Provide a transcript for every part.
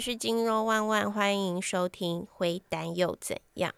是金肉万万，欢迎收听《灰单又怎样》。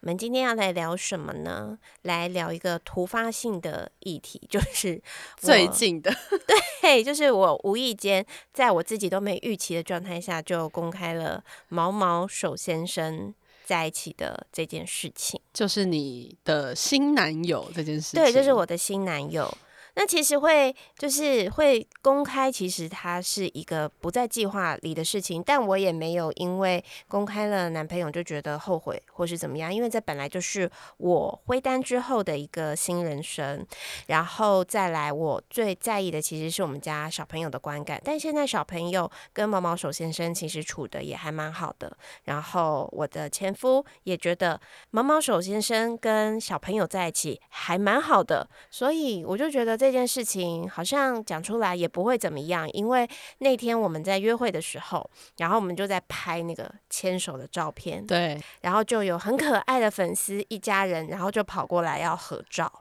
我们今天要来聊什么呢？来聊一个突发性的议题，就是 最近的，对，就是我无意间在我自己都没预期的状态下，就公开了毛毛手先生在一起的这件事情，就是你的新男友这件事情。对，就是我的新男友。那其实会就是会公开，其实它是一个不在计划里的事情，但我也没有因为公开了男朋友就觉得后悔或是怎么样，因为这本来就是我灰单之后的一个新人生，然后再来我最在意的其实是我们家小朋友的观感，但现在小朋友跟毛毛手先生其实处的也还蛮好的，然后我的前夫也觉得毛毛手先生跟小朋友在一起还蛮好的，所以我就觉得。这件事情好像讲出来也不会怎么样，因为那天我们在约会的时候，然后我们就在拍那个牵手的照片，对，然后就有很可爱的粉丝一家人，然后就跑过来要合照，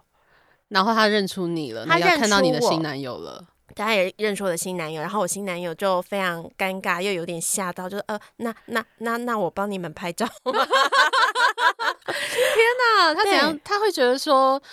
然后他认出你了，他认看到你的新男友了，他也认出我的新男友，然后我新男友就非常尴尬，又有点吓到，就呃，那那那那我帮你们拍照，天哪，他怎样？他会觉得说。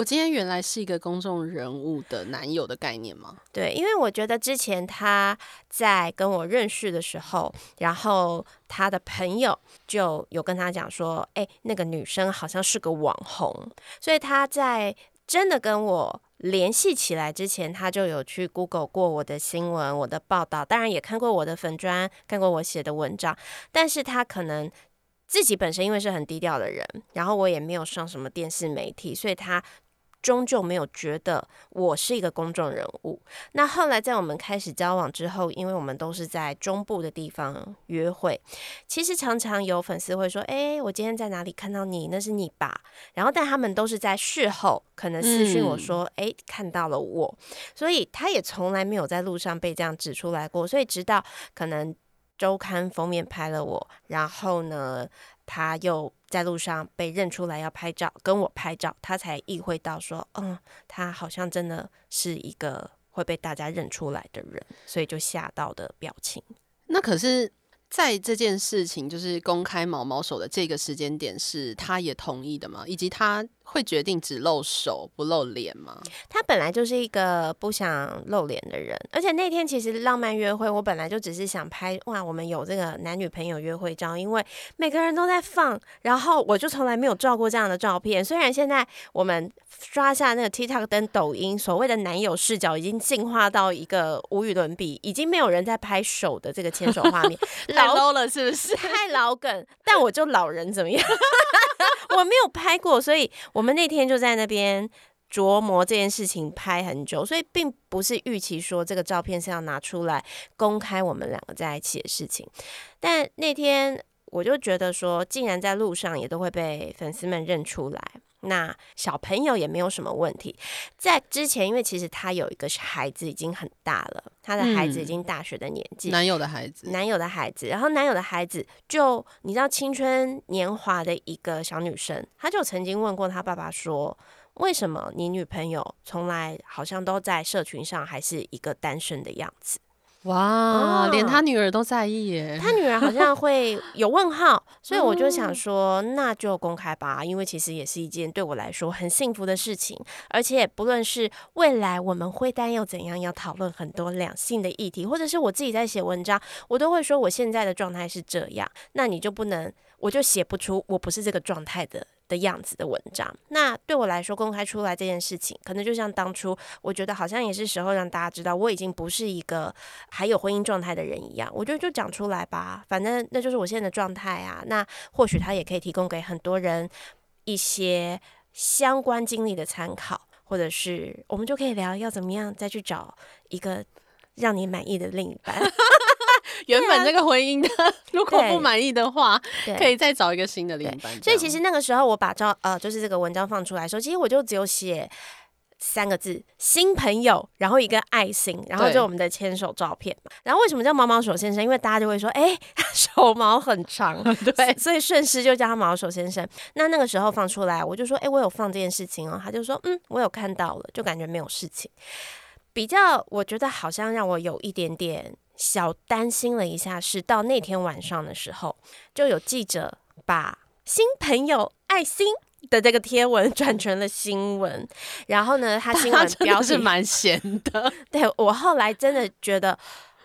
我今天原来是一个公众人物的男友的概念吗？对，因为我觉得之前他在跟我认识的时候，然后他的朋友就有跟他讲说，哎，那个女生好像是个网红，所以他在真的跟我联系起来之前，他就有去 Google 过我的新闻、我的报道，当然也看过我的粉砖，看过我写的文章，但是他可能。自己本身因为是很低调的人，然后我也没有上什么电视媒体，所以他终究没有觉得我是一个公众人物。那后来在我们开始交往之后，因为我们都是在中部的地方约会，其实常常有粉丝会说：“哎，我今天在哪里看到你？那是你吧？”然后但他们都是在事后可能私讯我说：“哎，看到了我。”所以他也从来没有在路上被这样指出来过。所以直到可能。周刊封面拍了我，然后呢，他又在路上被认出来要拍照，跟我拍照，他才意会到说，嗯，他好像真的是一个会被大家认出来的人，所以就吓到的表情。那可是。在这件事情就是公开毛毛手的这个时间点，是他也同意的吗？以及他会决定只露手不露脸吗？他本来就是一个不想露脸的人，而且那天其实浪漫约会，我本来就只是想拍哇，我们有这个男女朋友约会照，因为每个人都在放，然后我就从来没有照过这样的照片。虽然现在我们刷下那个 TikTok 跟抖音，所谓的男友视角已经进化到一个无与伦比，已经没有人在拍手的这个牵手画面。太 low 了，是不是？太老梗，但我就老人怎么样？我没有拍过，所以我们那天就在那边琢磨这件事情，拍很久，所以并不是预期说这个照片是要拿出来公开我们两个在一起的事情。但那天我就觉得说，竟然在路上也都会被粉丝们认出来。那小朋友也没有什么问题，在之前，因为其实他有一个孩子已经很大了，他的孩子已经大学的年纪，男友的孩子，男友的孩子，然后男友的孩子就你知道青春年华的一个小女生，她就曾经问过她爸爸说，为什么你女朋友从来好像都在社群上还是一个单身的样子？哇，连他女儿都在意耶！他女儿好像会 有问号，所以我就想说，那就公开吧，因为其实也是一件对我来说很幸福的事情。而且不论是未来我们会担忧怎样要讨论很多两性的议题，或者是我自己在写文章，我都会说我现在的状态是这样，那你就不能，我就写不出我不是这个状态的。的样子的文章，那对我来说公开出来这件事情，可能就像当初我觉得好像也是时候让大家知道我已经不是一个还有婚姻状态的人一样。我觉得就讲出来吧，反正那就是我现在的状态啊。那或许他也可以提供给很多人一些相关经历的参考，或者是我们就可以聊要怎么样再去找一个让你满意的另一半。原本这个婚姻的，如果不满意的话，可以再找一个新的另一半。所以其实那个时候我把照呃，就是这个文章放出来的时候，其实我就只有写三个字“新朋友”，然后一个爱心，然后就我们的牵手照片嘛。然后为什么叫毛毛手先生？因为大家就会说，哎，手毛很长，对，所以顺势就叫他毛手先生。那那个时候放出来，我就说，哎，我有放这件事情哦。他就说，嗯，我有看到了，就感觉没有事情。比较，我觉得好像让我有一点点。小担心了一下，是到那天晚上的时候，就有记者把新朋友爱心的这个贴文 转成了新闻，然后呢，他新闻标是蛮闲的。对我后来真的觉得，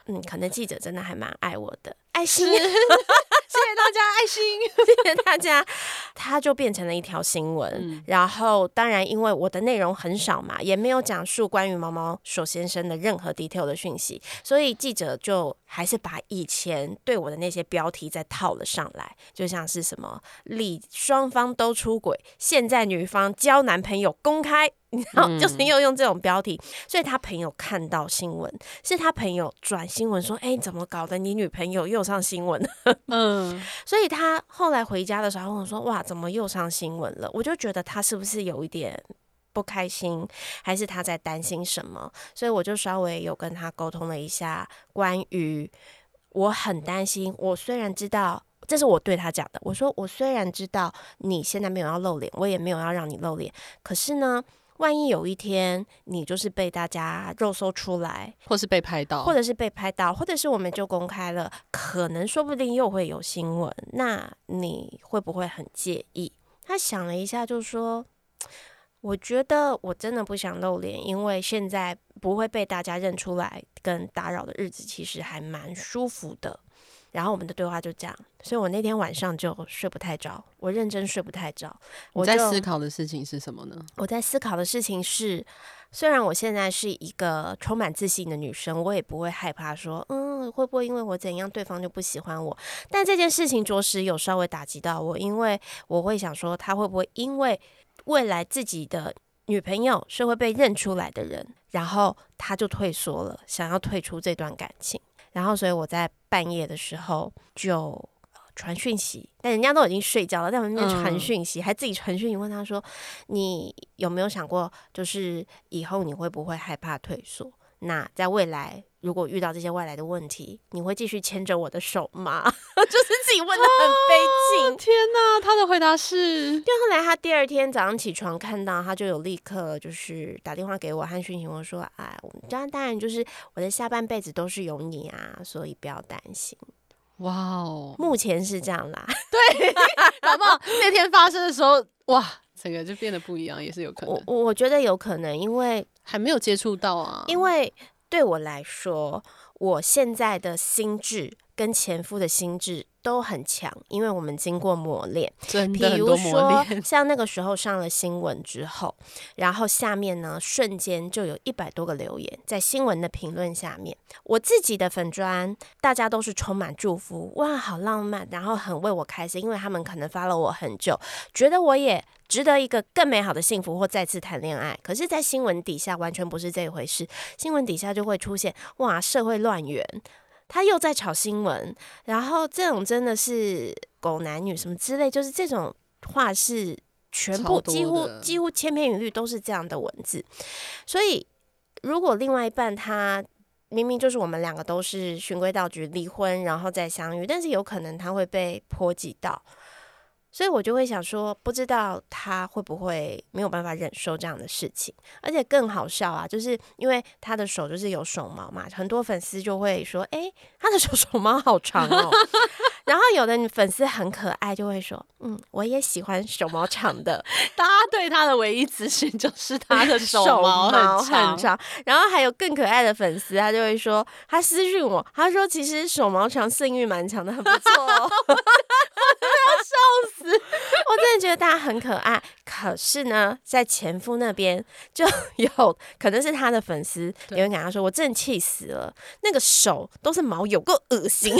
嗯，可能记者真的还蛮爱我的，爱心。谢谢大家爱心，谢谢大家，它 就变成了一条新闻。然后，当然，因为我的内容很少嘛，也没有讲述关于毛毛手先生的任何 detail 的讯息，所以记者就还是把以前对我的那些标题再套了上来，就像是什么“李双方都出轨，现在女方交男朋友公开”。然后就是又用这种标题，所以他朋友看到新闻，是他朋友转新闻说：“哎，怎么搞的？你女朋友又上新闻？” 嗯，所以他后来回家的时候问我说：“哇，怎么又上新闻了？”我就觉得他是不是有一点不开心，还是他在担心什么？所以我就稍微有跟他沟通了一下，关于我很担心。我虽然知道，这是我对他讲的，我说我虽然知道你现在没有要露脸，我也没有要让你露脸，可是呢。万一有一天你就是被大家肉搜出来，或是被拍到，或者是被拍到，或者是我们就公开了，可能说不定又会有新闻，那你会不会很介意？他想了一下，就说：“我觉得我真的不想露脸，因为现在不会被大家认出来跟打扰的日子，其实还蛮舒服的。”然后我们的对话就这样，所以我那天晚上就睡不太着，我认真睡不太着。我在思考的事情是什么呢？我在思考的事情是，虽然我现在是一个充满自信的女生，我也不会害怕说，嗯，会不会因为我怎样，对方就不喜欢我？但这件事情着实有稍微打击到我，因为我会想说，他会不会因为未来自己的女朋友是会被认出来的人，然后他就退缩了，想要退出这段感情。然后，所以我在半夜的时候就传讯息，但人家都已经睡觉了，在我那边传讯息，还自己传讯息问他说：“你有没有想过，就是以后你会不会害怕退缩？那在未来，如果遇到这些外来的问题，你会继续牵着我的手吗？” 就是自己问的很悲情。天哪，他的回答是。因为后来他第二天早上起床看到，他就有立刻就是打电话给我和讯息我说：“哎，我们家当然就是我的下半辈子都是有你啊，所以不要担心。”哇哦，目前是这样啦。对，好不好那天发生的时候，哇，整个就变得不一样，也是有可能。我我觉得有可能，因为还没有接触到啊。因为对我来说，我现在的心智。跟前夫的心智都很强，因为我们经过磨练。真的比如说，像那个时候上了新闻之后，然后下面呢，瞬间就有一百多个留言在新闻的评论下面。我自己的粉砖，大家都是充满祝福，哇，好浪漫，然后很为我开心，因为他们可能发了我很久，觉得我也值得一个更美好的幸福或再次谈恋爱。可是，在新闻底下完全不是这一回事，新闻底下就会出现哇，社会乱源。他又在炒新闻，然后这种真的是狗男女什么之类，就是这种话是全部几乎几乎千篇一律都是这样的文字。所以，如果另外一半他明明就是我们两个都是循规蹈矩离婚，然后再相遇，但是有可能他会被波及到。所以我就会想说，不知道他会不会没有办法忍受这样的事情，而且更好笑啊，就是因为他的手就是有手毛嘛，很多粉丝就会说，哎，他的手手毛好长哦。然后有的粉丝很可爱，就会说，嗯，我也喜欢手毛长的。大家对他的唯一资讯就是 他的手毛很长。然后还有更可爱的粉丝，他就会说，他私讯我，他说其实手毛长，性欲蛮强的，很不错。要笑死！我真的觉得大家很可爱，可是呢，在前夫那边就有可能是他的粉丝有人跟他说：“我真的气死了，那个手都是毛，有够恶心。”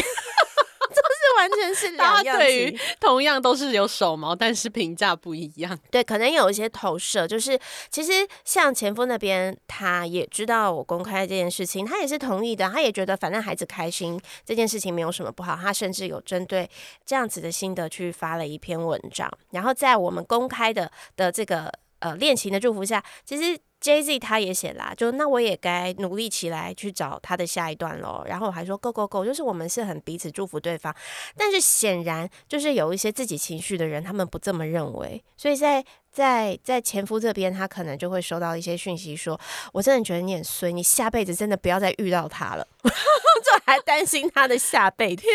就是完全是两样对于同样都是有手毛，但是评价不一样。对，可能有一些投射，就是其实像前夫那边，他也知道我公开这件事情，他也是同意的，他也觉得反正孩子开心这件事情没有什么不好，他甚至有针对这样子的心得去发了一篇文章。然后在我们公开的的这个呃恋情的祝福下，其实。Jay Z 他也写啦，就那我也该努力起来去找他的下一段喽。然后我还说 Go Go Go，就是我们是很彼此祝福对方。但是显然就是有一些自己情绪的人，他们不这么认为，所以在在在前夫这边，他可能就会收到一些讯息，说我真的觉得你很衰，你下辈子真的不要再遇到他了，就还担心他的下辈子。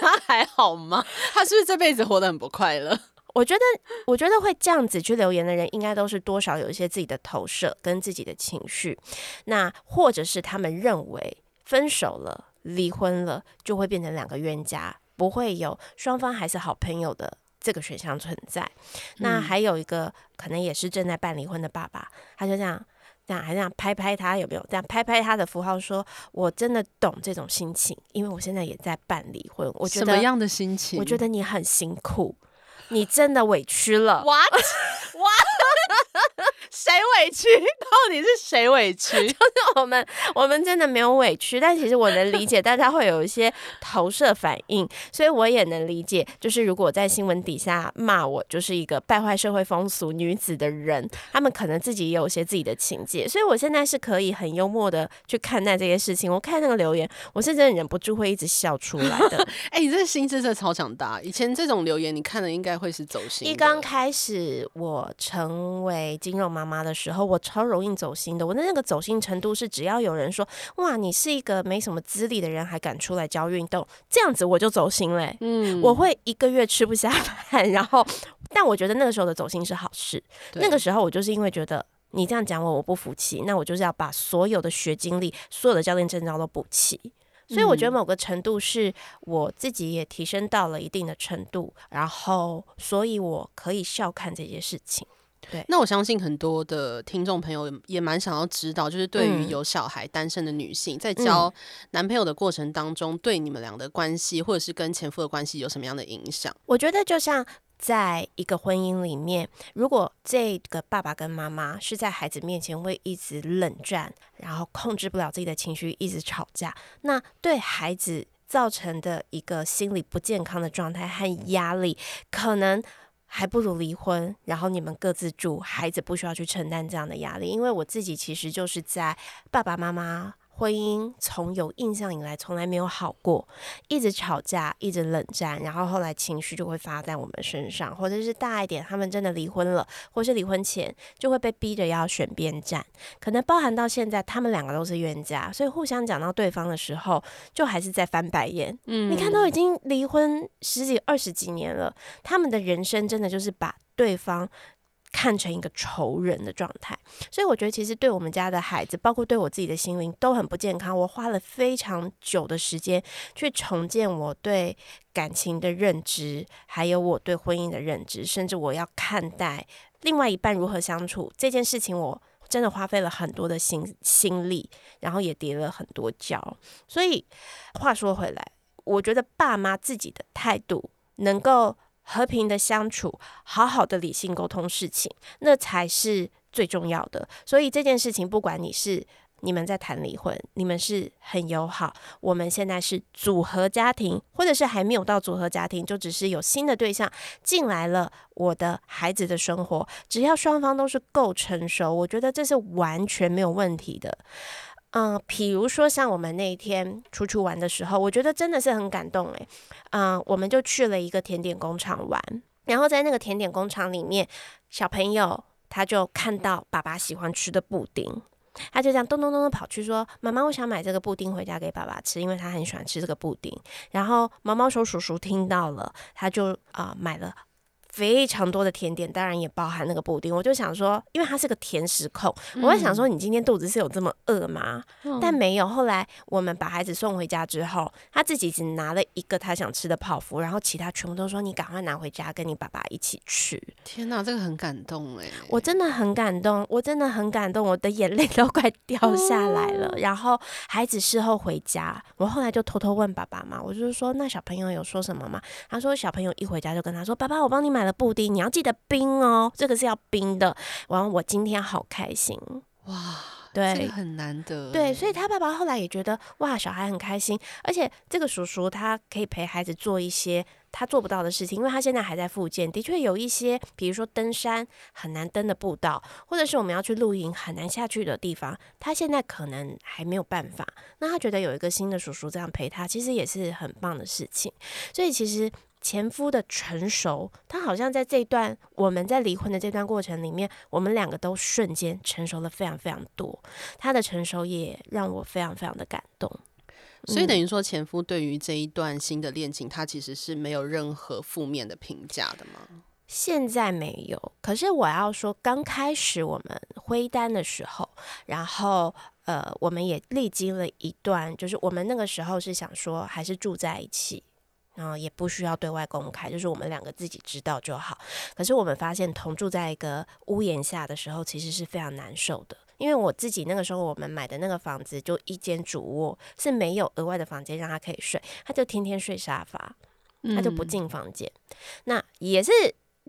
他还好吗？他是不是这辈子活得很不快乐？我觉得，我觉得会这样子去留言的人，应该都是多少有一些自己的投射跟自己的情绪，那或者是他们认为分手了、离婚了就会变成两个冤家，不会有双方还是好朋友的这个选项存在。那还有一个可能也是正在办离婚的爸爸，他就这样这样还这样拍拍他有没有这样拍拍他的符号，说我真的懂这种心情，因为我现在也在办离婚，我觉得什么样的心情？我觉得你很辛苦。你真的委屈了？What What？谁委屈？到底是谁委屈？就是我们，我们真的没有委屈，但其实我能理解大家会有一些投射反应，所以我也能理解，就是如果在新闻底下骂我就是一个败坏社会风俗女子的人，他们可能自己也有些自己的情节，所以我现在是可以很幽默的去看待这些事情。我看那个留言，我是真的忍不住会一直笑出来的。哎，你这心真的超强大！以前这种留言你看的应该会是走心。一刚开始我成为金融妈妈妈的时候，我超容易走心的。我的那个走心程度是，只要有人说“哇，你是一个没什么资历的人，还敢出来教运动”，这样子我就走心嘞。嗯，我会一个月吃不下饭。然后，但我觉得那个时候的走心是好事。那个时候我就是因为觉得你这样讲我，我不服气，那我就是要把所有的学经历、所有的教练证照都补齐。所以我觉得某个程度是我自己也提升到了一定的程度，然后所以我可以笑看这些事情。对，那我相信很多的听众朋友也蛮想要知道，就是对于有小孩单身的女性，在交男朋友的过程当中，对你们俩的关系，或者是跟前夫的关系有什么样的影响？我觉得就像在一个婚姻里面，如果这个爸爸跟妈妈是在孩子面前会一直冷战，然后控制不了自己的情绪，一直吵架，那对孩子造成的一个心理不健康的状态和压力，可能。还不如离婚，然后你们各自住，孩子不需要去承担这样的压力。因为我自己其实就是在爸爸妈妈。婚姻从有印象以来从来没有好过，一直吵架，一直冷战，然后后来情绪就会发在我们身上，或者是大一点，他们真的离婚了，或是离婚前就会被逼着要选边站，可能包含到现在，他们两个都是冤家，所以互相讲到对方的时候，就还是在翻白眼。嗯，你看都已经离婚十几二十几年了，他们的人生真的就是把对方。看成一个仇人的状态，所以我觉得其实对我们家的孩子，包括对我自己的心灵都很不健康。我花了非常久的时间去重建我对感情的认知，还有我对婚姻的认知，甚至我要看待另外一半如何相处这件事情，我真的花费了很多的心心力，然后也跌了很多跤。所以话说回来，我觉得爸妈自己的态度能够。和平的相处，好好的理性沟通事情，那才是最重要的。所以这件事情，不管你是你们在谈离婚，你们是很友好，我们现在是组合家庭，或者是还没有到组合家庭，就只是有新的对象进来了，我的孩子的生活，只要双方都是够成熟，我觉得这是完全没有问题的。嗯，比如说像我们那一天出去玩的时候，我觉得真的是很感动诶。嗯，我们就去了一个甜点工厂玩，然后在那个甜点工厂里面，小朋友他就看到爸爸喜欢吃的布丁，他就这样咚咚咚的跑去说：“妈妈，我想买这个布丁回家给爸爸吃，因为他很喜欢吃这个布丁。”然后毛毛虫叔叔听到了，他就啊买了。非常多的甜点，当然也包含那个布丁。我就想说，因为他是个甜食控，我会想说，你今天肚子是有这么饿吗？但没有。后来我们把孩子送回家之后，他自己只拿了一个他想吃的泡芙，然后其他全部都说你赶快拿回家跟你爸爸一起吃。天哪，这个很感动哎！我真的很感动，我真的很感动，我的眼泪都快掉下来了。然后孩子事后回家，我后来就偷偷问爸爸嘛，我就是说，那小朋友有说什么吗？他说小朋友一回家就跟他说，爸爸，我帮你买。买了布丁，你要记得冰哦，这个是要冰的。然后，我今天好开心哇！对，很难得。对，所以他爸爸后来也觉得哇，小孩很开心，而且这个叔叔他可以陪孩子做一些他做不到的事情，因为他现在还在复健，的确有一些，比如说登山很难登的步道，或者是我们要去露营很难下去的地方，他现在可能还没有办法。那他觉得有一个新的叔叔这样陪他，其实也是很棒的事情。所以其实。前夫的成熟，他好像在这段我们在离婚的这段过程里面，我们两个都瞬间成熟了非常非常多。他的成熟也让我非常非常的感动。所以等于说，前夫对于这一段新的恋情，他其实是没有任何负面的评价的吗？现在没有。可是我要说，刚开始我们灰单的时候，然后呃，我们也历经了一段，就是我们那个时候是想说，还是住在一起。然后也不需要对外公开，就是我们两个自己知道就好。可是我们发现同住在一个屋檐下的时候，其实是非常难受的。因为我自己那个时候我们买的那个房子就一间主卧，是没有额外的房间让他可以睡，他就天天睡沙发，他就不进房间。那也是。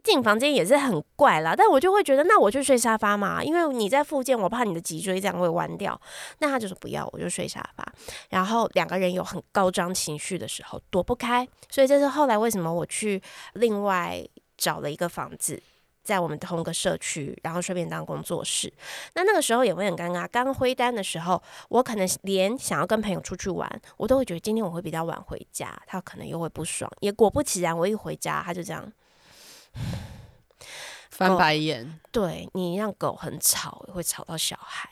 进房间也是很怪啦，但我就会觉得，那我就睡沙发嘛，因为你在附近，我怕你的脊椎这样会弯掉。那他就说不要，我就睡沙发。然后两个人有很高涨情绪的时候躲不开，所以这是后来为什么我去另外找了一个房子，在我们同一个社区，然后顺便当工作室。那那个时候也会很尴尬，刚挥单的时候，我可能连想要跟朋友出去玩，我都会觉得今天我会比较晚回家，他可能又会不爽。也果不其然，我一回家他就这样。翻白眼，对你让狗很吵，会吵到小孩。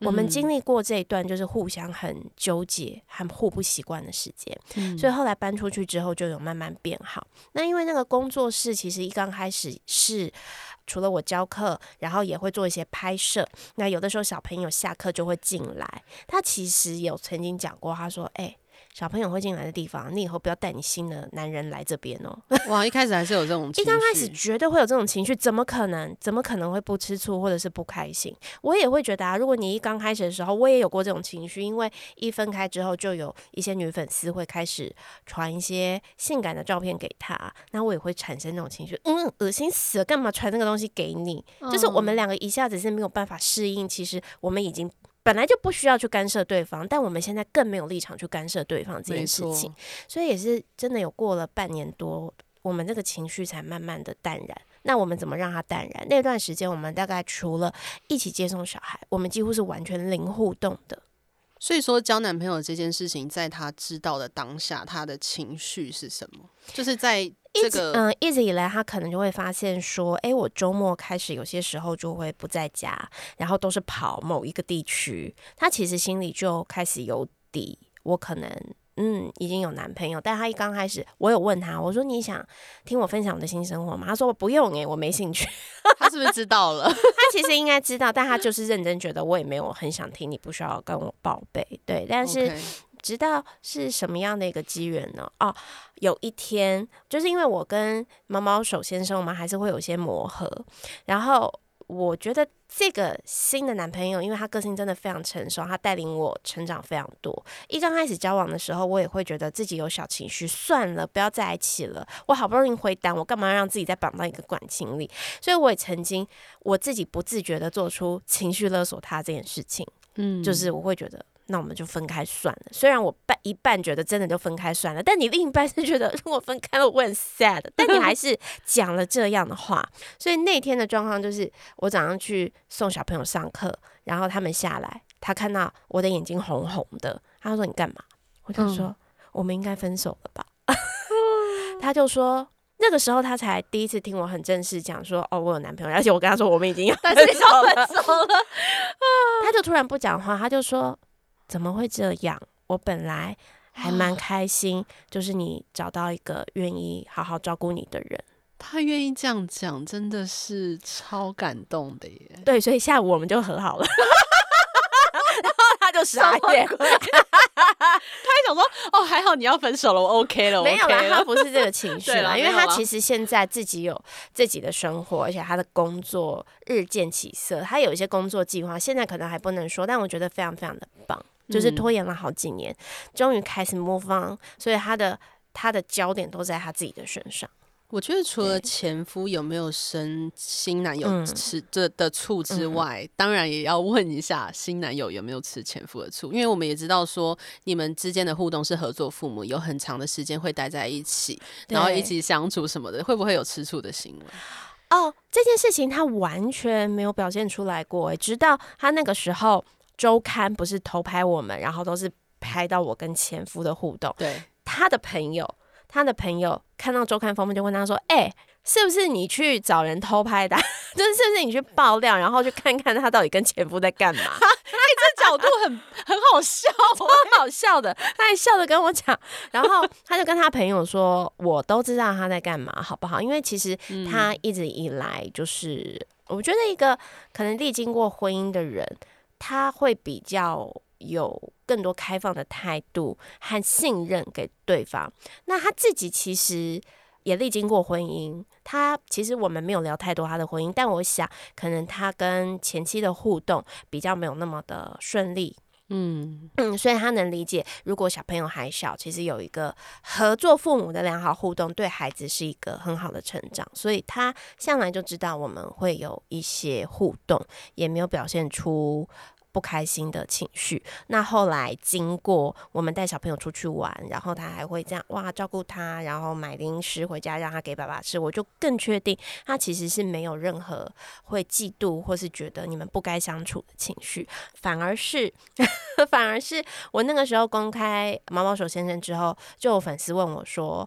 我们经历过这一段，就是互相很纠结、很互不习惯的时间，所以后来搬出去之后，就有慢慢变好。那因为那个工作室其实一刚开始是除了我教课，然后也会做一些拍摄。那有的时候小朋友下课就会进来，他其实有曾经讲过，他说：“哎。”小朋友会进来的地方，你以后不要带你新的男人来这边哦。哇，一开始还是有这种，一刚开始绝对会有这种情绪，怎么可能？怎么可能会不吃醋或者是不开心？我也会觉得啊，如果你一刚开始的时候，我也有过这种情绪，因为一分开之后，就有一些女粉丝会开始传一些性感的照片给他，那我也会产生那种情绪，嗯，恶心死了，干嘛传那个东西给你？就是我们两个一下子是没有办法适应，其实我们已经。本来就不需要去干涉对方，但我们现在更没有立场去干涉对方这件事情，所以也是真的有过了半年多，我们这个情绪才慢慢的淡然。那我们怎么让他淡然？那段时间我们大概除了一起接送小孩，我们几乎是完全零互动的。所以说，交男朋友这件事情，在他知道的当下，他的情绪是什么？就是在。一直嗯，一直以来他可能就会发现说，哎，我周末开始有些时候就会不在家，然后都是跑某一个地区。他其实心里就开始有底，我可能嗯已经有男朋友。但他一刚开始，我有问他，我说你想听我分享我的新生活吗？他说不用哎，我没兴趣。他是不是知道了？他其实应该知道，但他就是认真觉得我也没有很想听，你不需要跟我报备。对，但是。知道是什么样的一个机缘呢？哦，有一天，就是因为我跟猫猫手先生，我们还是会有些磨合。然后我觉得这个新的男朋友，因为他个性真的非常成熟，他带领我成长非常多。一刚开始交往的时候，我也会觉得自己有小情绪，算了，不要在一起了。我好不容易回单，我干嘛让自己再绑到一个感情里？所以我也曾经我自己不自觉的做出情绪勒索他这件事情。嗯，就是我会觉得。那我们就分开算了。虽然我半一半觉得真的就分开算了，但你另一半是觉得 如果分开了我很 sad。但你还是讲了这样的话。所以那天的状况就是，我早上去送小朋友上课，然后他们下来，他看到我的眼睛红红的，他说：“你干嘛？”我就说：“我们应该分手了吧？”他就说：“那个时候他才第一次听我很正式讲说，哦，我有男朋友，而且我跟他说我们已经 要分手了。”他就突然不讲话，他就说。怎么会这样？我本来还蛮开心，就是你找到一个愿意好好照顾你的人。他愿意这样讲，真的是超感动的耶。对，所以下午我们就和好了。就傻眼，他还想说：“哦，还好你要分手了，我 OK 了。”没有啦，他不是这个情绪啦，因为他其实现在自己有自己的生活，而且他的工作日渐起色，他有一些工作计划，现在可能还不能说，但我觉得非常非常的棒。就是拖延了好几年，终于开始 move on，所以他的他的焦点都在他自己的身上。我觉得除了前夫有没有生新男友吃这的醋之外，当然也要问一下新男友有没有吃前夫的醋，因为我们也知道说你们之间的互动是合作父母，有很长的时间会待在一起，然后一起相处什么的，会不会有吃醋的行为？哦，这件事情他完全没有表现出来过，直到他那个时候周刊不是偷拍我们，然后都是拍到我跟前夫的互动，对。他的朋友。他的朋友看到周刊封面就问他说：“哎，是不是你去找人偷拍的？就是是不是你去爆料，然后去看看他到底跟前夫在干嘛？” 哎，这角度很很好笑，超好笑的。他还笑着跟我讲，然后他就跟他朋友说：“我都知道他在干嘛，好不好？因为其实他一直以来就是，我觉得一个可能历经过婚姻的人，他会比较。”有更多开放的态度和信任给对方。那他自己其实也历经过婚姻，他其实我们没有聊太多他的婚姻，但我想可能他跟前妻的互动比较没有那么的顺利。嗯嗯，所以他能理解，如果小朋友还小，其实有一个合作父母的良好互动，对孩子是一个很好的成长。所以他向来就知道我们会有一些互动，也没有表现出。不开心的情绪。那后来经过我们带小朋友出去玩，然后他还会这样哇照顾他，然后买零食回家让他给爸爸吃，我就更确定他其实是没有任何会嫉妒或是觉得你们不该相处的情绪，反而是 反而是我那个时候公开毛毛手先生之后，就有粉丝问我说：“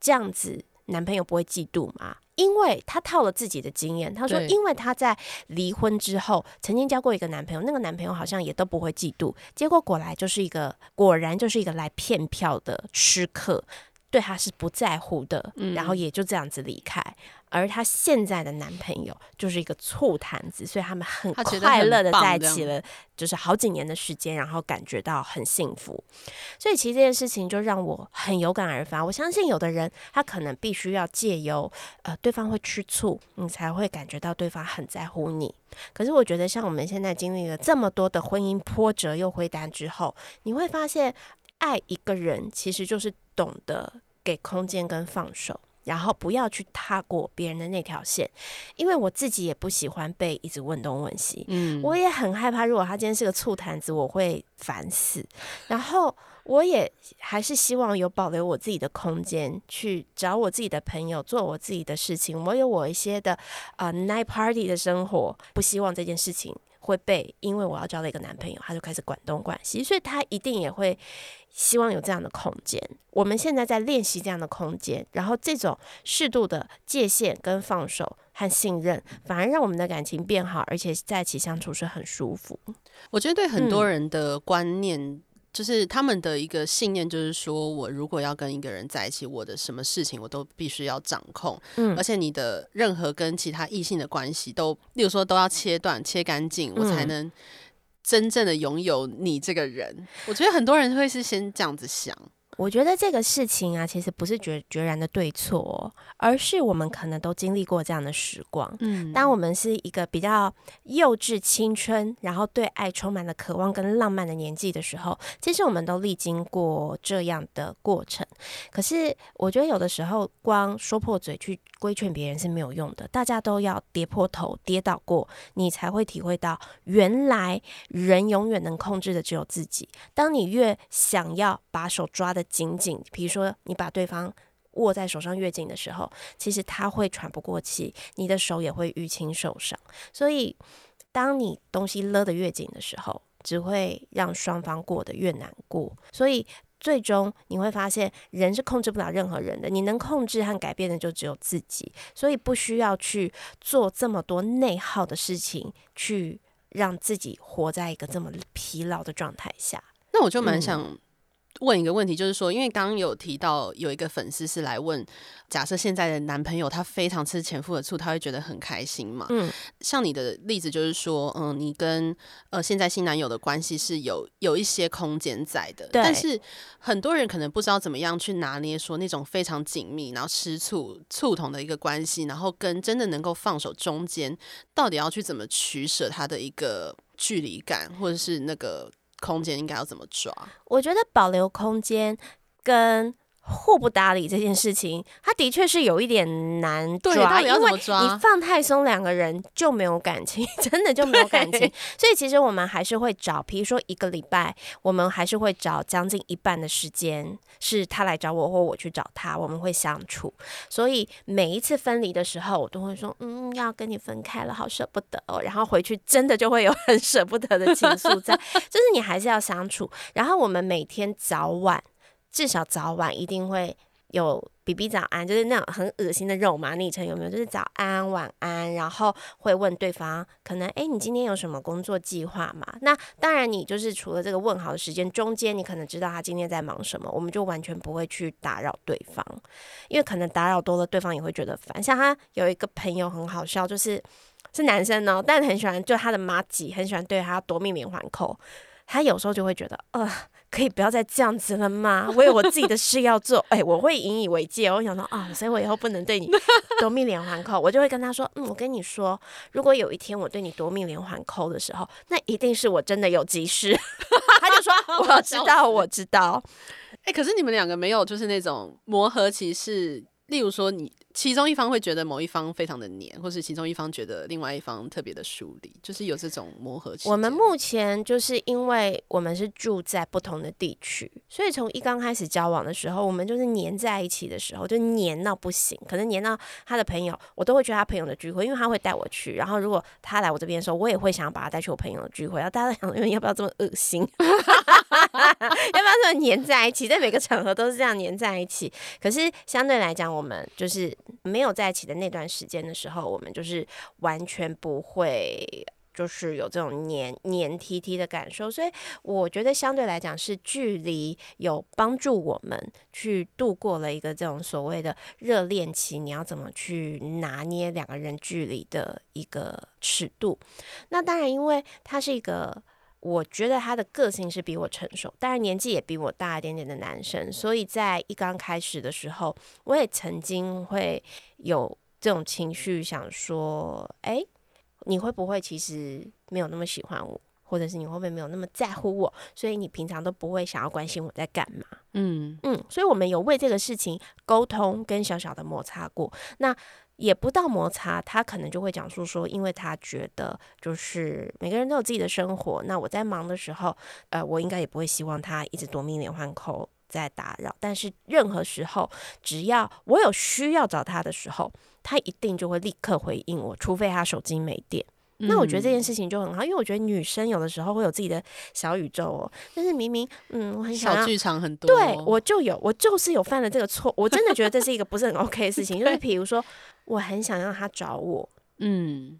这样子男朋友不会嫉妒吗？”因为他套了自己的经验，他说，因为他在离婚之后曾经交过一个男朋友，那个男朋友好像也都不会嫉妒，结果果来就是一个果然就是一个来骗票的吃客，对他是不在乎的，然后也就这样子离开。而她现在的男朋友就是一个醋坛子，所以他们很快乐的在一起了，就是好几年的时间，然后感觉到很幸福。所以其实这件事情就让我很有感而发。我相信有的人他可能必须要借由呃对方会吃醋，你才会感觉到对方很在乎你。可是我觉得像我们现在经历了这么多的婚姻波折又回答之后，你会发现爱一个人其实就是懂得给空间跟放手。然后不要去踏过别人的那条线，因为我自己也不喜欢被一直问东问西。嗯，我也很害怕，如果他今天是个醋坛子，我会烦死。然后我也还是希望有保留我自己的空间，去找我自己的朋友，做我自己的事情。我有我一些的啊 night party 的生活，不希望这件事情会被因为我要交了一个男朋友，他就开始管东管西，所以他一定也会。希望有这样的空间，我们现在在练习这样的空间，然后这种适度的界限跟放手和信任，反而让我们的感情变好，而且在一起相处是很舒服。我觉得对很多人的观念，就是他们的一个信念，就是说我如果要跟一个人在一起，我的什么事情我都必须要掌控，嗯，而且你的任何跟其他异性的关系都，例如说都要切断、切干净，我才能。真正的拥有你这个人，我觉得很多人会是先这样子想。我觉得这个事情啊，其实不是决决然的对错，而是我们可能都经历过这样的时光。嗯，当我们是一个比较幼稚、青春，然后对爱充满了渴望跟浪漫的年纪的时候，其实我们都历经过这样的过程。可是，我觉得有的时候光说破嘴去规劝别人是没有用的，大家都要跌破头、跌倒过，你才会体会到，原来人永远能控制的只有自己。当你越想要把手抓的。紧紧，比如说你把对方握在手上越紧的时候，其实他会喘不过气，你的手也会淤青受伤。所以，当你东西勒得越紧的时候，只会让双方过得越难过。所以，最终你会发现，人是控制不了任何人的，你能控制和改变的就只有自己。所以，不需要去做这么多内耗的事情，去让自己活在一个这么疲劳的状态下。那我就蛮想。问一个问题，就是说，因为刚刚有提到有一个粉丝是来问，假设现在的男朋友他非常吃前夫的醋，他会觉得很开心嘛？嗯，像你的例子就是说，嗯，你跟呃现在新男友的关系是有有一些空间在的，但是很多人可能不知道怎么样去拿捏，说那种非常紧密，然后吃醋醋桶的一个关系，然后跟真的能够放手中间，到底要去怎么取舍他的一个距离感，或者是那个。空间应该要怎么抓？我觉得保留空间跟互不搭理这件事情，它的确是有一点难对，抓，因为怎么抓？你放太松，两个人就没有感情，真的就没有感情。所以其实我们还是会找，比如说一个礼拜，我们还是会找将近一半的时间是他来找我，或我去找他，我们会相处。所以每一次分离的时候，我都会说，嗯，要跟你分开了，好舍不得哦。然后回去真的就会有很舍不得的情愫在，就是你还是要相处。然后我们每天早晚，至少早晚一定会有 B B 早安，就是那种很恶心的肉麻昵称，有没有？就是早安、晚安，然后会问对方，可能诶，你今天有什么工作计划吗？那当然，你就是除了这个问好的时间中间，你可能知道他今天在忙什么，我们就完全不会去打扰对方，因为可能打扰多了，对方也会觉得烦。像他有一个朋友很好笑，就是是男生哦，但很喜欢，就他的妈吉很喜欢对他夺命连环扣。他有时候就会觉得，呃，可以不要再这样子了吗？我有我自己的事要做，哎、我会引以为戒。我想说，啊、所以我以后不能对你夺命连环扣。我就会跟他说，嗯，我跟你说，如果有一天我对你夺命连环扣的时候，那一定是我真的有急事。他就说，我知道，我知道。哎、可是你们两个没有就是那种磨合期是，例如说你其中一方会觉得某一方非常的黏，或是其中一方觉得另外一方特别的疏离，就是有这种磨合期。我们目前就是因为我们是住在不同的地区，所以从一刚开始交往的时候，我们就是黏在一起的时候，就黏到不行，可能黏到他的朋友，我都会去他朋友的聚会，因为他会带我去。然后如果他来我这边的时候，我也会想要把他带去我朋友的聚会。然后大家都想说，要不要这么恶心？要不要这么黏在一起？在每个场合都是这样粘在一起。可是相对来讲，我们就是没有在一起的那段时间的时候，我们就是完全不会。就是有这种黏黏 T T 的感受，所以我觉得相对来讲是距离有帮助我们去度过了一个这种所谓的热恋期，你要怎么去拿捏两个人距离的一个尺度。那当然，因为他是一个。我觉得他的个性是比我成熟，当然年纪也比我大一点点的男生，所以在一刚开始的时候，我也曾经会有这种情绪，想说，哎，你会不会其实没有那么喜欢我，或者是你会不会没有那么在乎我，所以你平常都不会想要关心我在干嘛？嗯，嗯，所以我们有为这个事情沟通跟小小的摩擦过。那也不到摩擦，他可能就会讲述说，因为他觉得就是每个人都有自己的生活，那我在忙的时候，呃，我应该也不会希望他一直夺命连环扣在打扰。但是任何时候，只要我有需要找他的时候，他一定就会立刻回应我，除非他手机没电。那我觉得这件事情就很好，因为我觉得女生有的时候会有自己的小宇宙哦，但是明明嗯，我很想小剧场很多，对我就有，我就是有犯了这个错，我真的觉得这是一个不是很 OK 的事情。就 是比如说，我很想让他找我，嗯，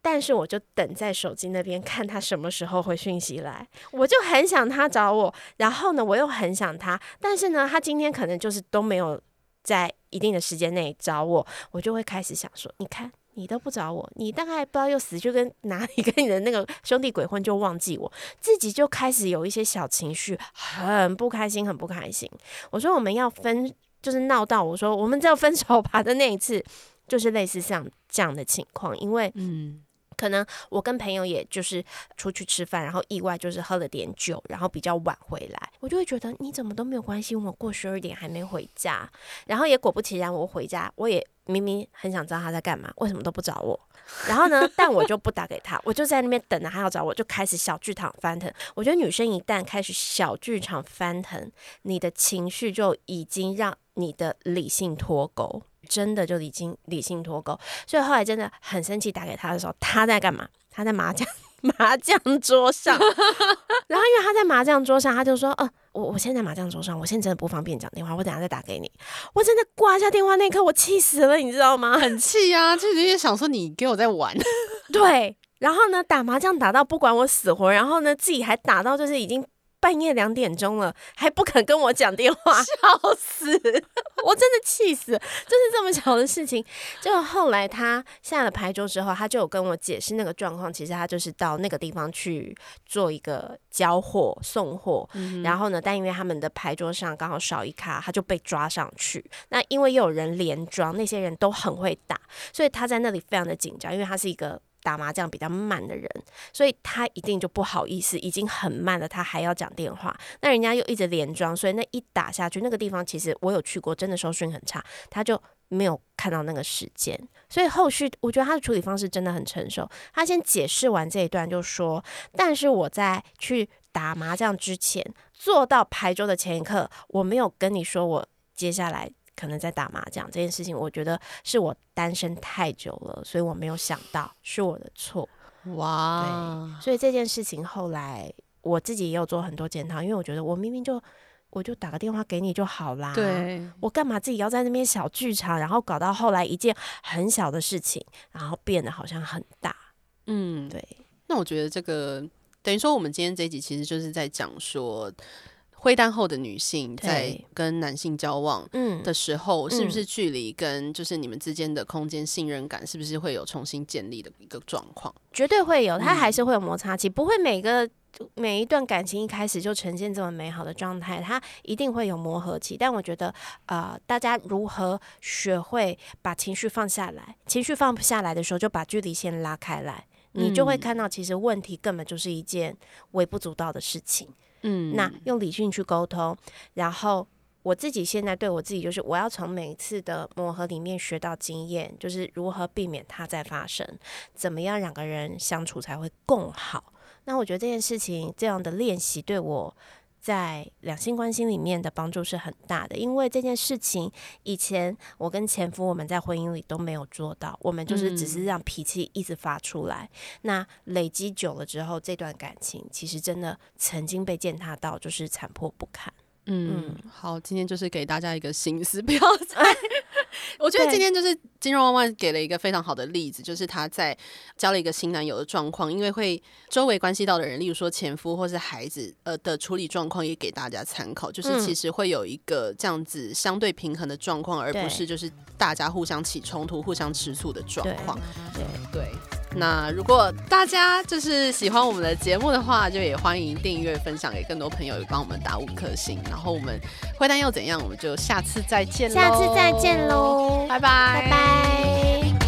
但是我就等在手机那边看他什么时候回讯息来，我就很想他找我，然后呢，我又很想他，但是呢，他今天可能就是都没有在一定的时间内找我，我就会开始想说，你看。你都不找我，你大概不知道又死去跟哪里 跟你的那个兄弟鬼混，就忘记我，自己就开始有一些小情绪，很不开心，很不开心。我说我们要分，就是闹到我说我们就要分手吧的那一次，就是类似像这样的情况，因为嗯，可能我跟朋友也就是出去吃饭，然后意外就是喝了点酒，然后比较晚回来，我就会觉得你怎么都没有关心我过十二点还没回家，然后也果不其然，我回家我也明明很想知道他在干嘛，为什么都不找我？然后呢，但我就不打给他，我就在那边等着他要找我，就开始小剧场翻腾。我觉得女生一旦开始小剧场翻腾，你的情绪就已经让你的理性脱钩，真的就已经理性脱钩。所以后来真的很生气，打给他的时候，他在干嘛？他在麻将 麻将桌上。然后因为他在麻将桌上，他就说：“呃，我我现在麻将桌上，我现在真的不方便讲电话，我等下再打给你。”我真的挂下电话那一刻，我气死了，你知道吗？很气啊，就是也想说你给我在玩，对，然后呢，打麻将打到不管我死活，然后呢，自己还打到就是已经半夜两点钟了，还不肯跟我讲电话，笑死！我真的气死，就是这么小的事情。就后来他下了牌桌之后，他就有跟我解释那个状况，其实他就是到那个地方去做一个交货送货，然后呢，但因为他们的牌桌上刚好少一卡，他就被抓上去。那因为又有人连庄，那些人都很会打，所以他在那里非常的紧张，因为他是一个。打麻将比较慢的人，所以他一定就不好意思，已经很慢了，他还要讲电话。那人家又一直连装，所以那一打下去，那个地方其实我有去过，真的收讯很差，他就没有看到那个时间。所以后续我觉得他的处理方式真的很成熟。他先解释完这一段，就说：“但是我在去打麻将之前，坐到牌桌的前一刻，我没有跟你说我接下来。”可能在打麻将这件事情，我觉得是我单身太久了，所以我没有想到是我的错。哇，对，所以这件事情后来我自己也有做很多检讨，因为我觉得我明明就我就打个电话给你就好啦，对，我干嘛自己要在那边小剧场，然后搞到后来一件很小的事情，然后变得好像很大。嗯，对。那我觉得这个等于说，我们今天这一集其实就是在讲说。灰单后的女性在跟男性交往的时候，是不是距离跟就是你们之间的空间信任感，是不是会有重新建立的一个状况？绝对会有，它还是会有摩擦期，不会每个每一段感情一开始就呈现这么美好的状态，它一定会有磨合期。但我觉得，呃，大家如何学会把情绪放下来，情绪放不下来的时候，就把距离先拉开来，你就会看到，其实问题根本就是一件微不足道的事情。嗯，嗯那用理性去沟通，然后我自己现在对我自己就是，我要从每一次的磨合里面学到经验，就是如何避免它再发生，怎么样两个人相处才会更好。那我觉得这件事情这样的练习对我。在两性关系里面的帮助是很大的，因为这件事情以前我跟前夫我们在婚姻里都没有做到，我们就是只是让脾气一直发出来，那累积久了之后，这段感情其实真的曾经被践踏到，就是残破不堪。嗯，好，今天就是给大家一个心思，不要再。我觉得今天就是金融万万给了一个非常好的例子，就是他在交了一个新男友的状况，因为会周围关系到的人，例如说前夫或是孩子，呃的处理状况也给大家参考，就是其实会有一个这样子相对平衡的状况，而不是就是大家互相起冲突、互相吃醋的状况。对对。那如果大家就是喜欢我们的节目的话，就也欢迎订阅、分享给更多朋友，也帮我们打五颗星。然后我们会蛋又怎样？我们就下次再见喽！下次再见喽！拜拜拜拜。